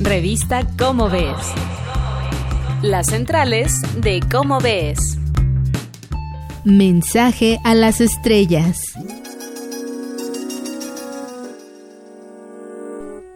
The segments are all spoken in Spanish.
Revista Cómo Ves. Las centrales de Cómo Ves. Mensaje a las estrellas.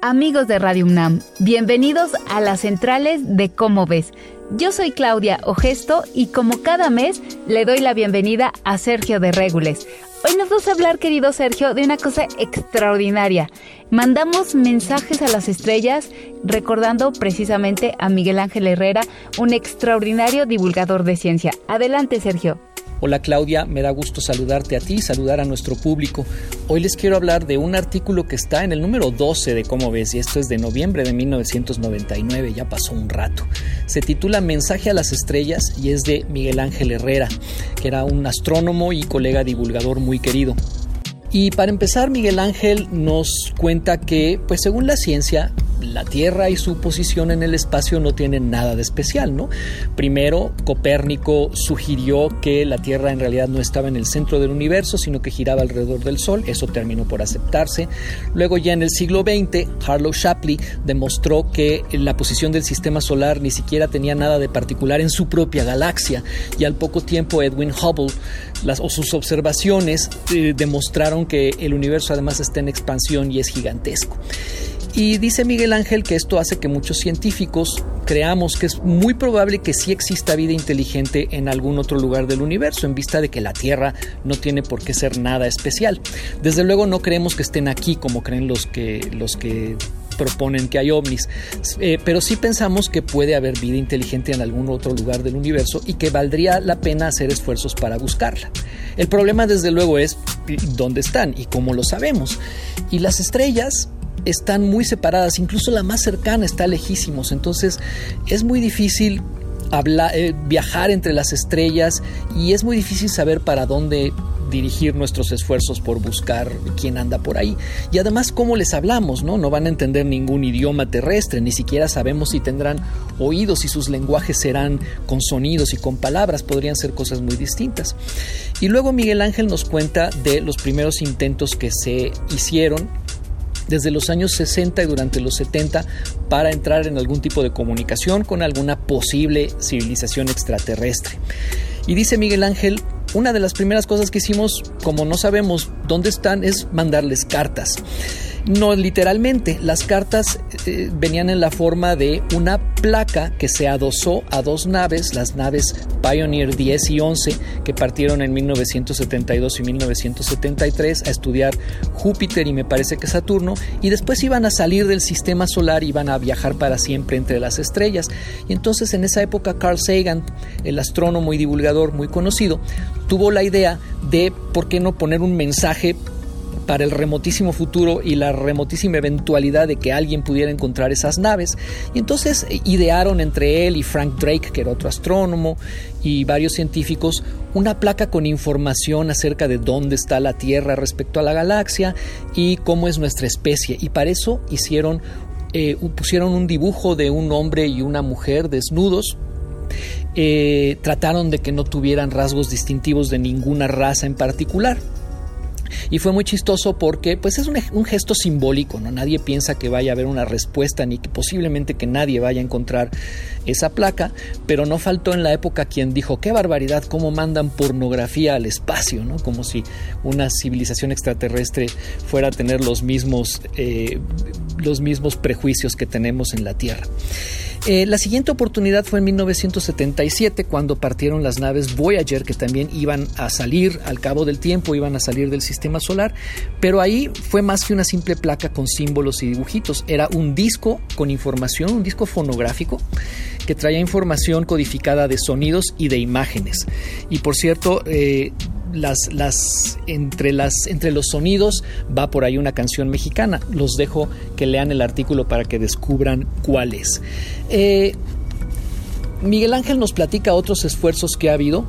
Amigos de Radio UNAM, bienvenidos a las centrales de Cómo Ves. Yo soy Claudia Ogesto y como cada mes le doy la bienvenida a Sergio de Régules. Hoy nos vamos a hablar, querido Sergio, de una cosa extraordinaria. Mandamos mensajes a las estrellas recordando precisamente a Miguel Ángel Herrera, un extraordinario divulgador de ciencia. Adelante, Sergio. Hola Claudia, me da gusto saludarte a ti saludar a nuestro público. Hoy les quiero hablar de un artículo que está en el número 12 de Cómo ves y esto es de noviembre de 1999, ya pasó un rato. Se titula Mensaje a las estrellas y es de Miguel Ángel Herrera, que era un astrónomo y colega divulgador muy querido. Y para empezar, Miguel Ángel nos cuenta que, pues según la ciencia, la Tierra y su posición en el espacio no tienen nada de especial, ¿no? Primero, Copérnico sugirió que la Tierra en realidad no estaba en el centro del universo, sino que giraba alrededor del Sol, eso terminó por aceptarse. Luego ya en el siglo XX, Harlow Shapley demostró que la posición del sistema solar ni siquiera tenía nada de particular en su propia galaxia, y al poco tiempo Edwin Hubble o sus observaciones eh, demostraron que el universo además está en expansión y es gigantesco. Y dice Miguel Ángel que esto hace que muchos científicos creamos que es muy probable que sí exista vida inteligente en algún otro lugar del universo, en vista de que la Tierra no tiene por qué ser nada especial. Desde luego no creemos que estén aquí como creen los que, los que proponen que hay ovnis, eh, pero sí pensamos que puede haber vida inteligente en algún otro lugar del universo y que valdría la pena hacer esfuerzos para buscarla. El problema desde luego es dónde están y cómo lo sabemos. Y las estrellas están muy separadas, incluso la más cercana está lejísimos, entonces es muy difícil eh, viajar entre las estrellas y es muy difícil saber para dónde dirigir nuestros esfuerzos por buscar quién anda por ahí. Y además, ¿cómo les hablamos? No? no van a entender ningún idioma terrestre, ni siquiera sabemos si tendrán oídos y sus lenguajes serán con sonidos y con palabras, podrían ser cosas muy distintas. Y luego Miguel Ángel nos cuenta de los primeros intentos que se hicieron desde los años 60 y durante los 70 para entrar en algún tipo de comunicación con alguna posible civilización extraterrestre. Y dice Miguel Ángel, una de las primeras cosas que hicimos, como no sabemos dónde están, es mandarles cartas. No literalmente, las cartas eh, venían en la forma de una placa que se adosó a dos naves, las naves Pioneer 10 y 11, que partieron en 1972 y 1973 a estudiar Júpiter y me parece que Saturno, y después iban a salir del sistema solar y iban a viajar para siempre entre las estrellas. Y entonces en esa época Carl Sagan, el astrónomo y divulgador muy conocido, tuvo la idea de por qué no poner un mensaje para el remotísimo futuro y la remotísima eventualidad de que alguien pudiera encontrar esas naves. Y entonces eh, idearon entre él y Frank Drake, que era otro astrónomo, y varios científicos, una placa con información acerca de dónde está la Tierra respecto a la galaxia y cómo es nuestra especie. Y para eso hicieron, eh, pusieron un dibujo de un hombre y una mujer desnudos eh, trataron de que no tuvieran rasgos distintivos de ninguna raza en particular. Y fue muy chistoso porque pues es un, gesto simbólico, ¿no? Nadie piensa que vaya a haber una respuesta ni que posiblemente que nadie vaya a encontrar esa placa, pero no faltó en la época quien dijo, qué barbaridad, cómo mandan pornografía al espacio, ¿no? Como si una civilización extraterrestre fuera a tener los mismos, eh, los mismos prejuicios que tenemos en la Tierra. Eh, la siguiente oportunidad fue en 1977 cuando partieron las naves Voyager que también iban a salir al cabo del tiempo, iban a salir del sistema solar, pero ahí fue más que una simple placa con símbolos y dibujitos, era un disco con información, un disco fonográfico que traía información codificada de sonidos y de imágenes. Y por cierto, eh, las, las, entre, las, entre los sonidos va por ahí una canción mexicana. Los dejo que lean el artículo para que descubran cuál es. Eh, Miguel Ángel nos platica otros esfuerzos que ha habido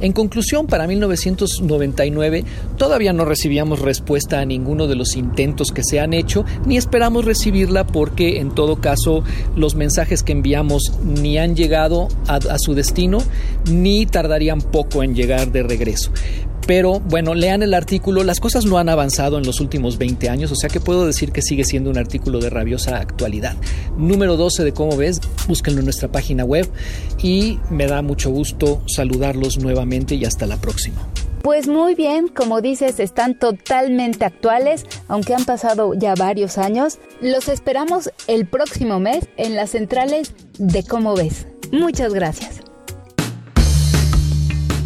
en conclusión, para 1999 todavía no recibíamos respuesta a ninguno de los intentos que se han hecho, ni esperamos recibirla porque en todo caso los mensajes que enviamos ni han llegado a, su destino, ni tardarían poco en llegar de regreso. Pero bueno, lean el artículo, las cosas no han avanzado en los últimos 20 años, o sea que puedo decir que sigue siendo un artículo de rabiosa actualidad. Número 12 de cómo ves, búsquenlo en nuestra página web y me da mucho gusto saludarlos nuevamente y hasta la próxima. Pues muy bien, como dices, están totalmente actuales, aunque han pasado ya varios años. Los esperamos el próximo mes en las centrales de Cómo ves. Muchas gracias.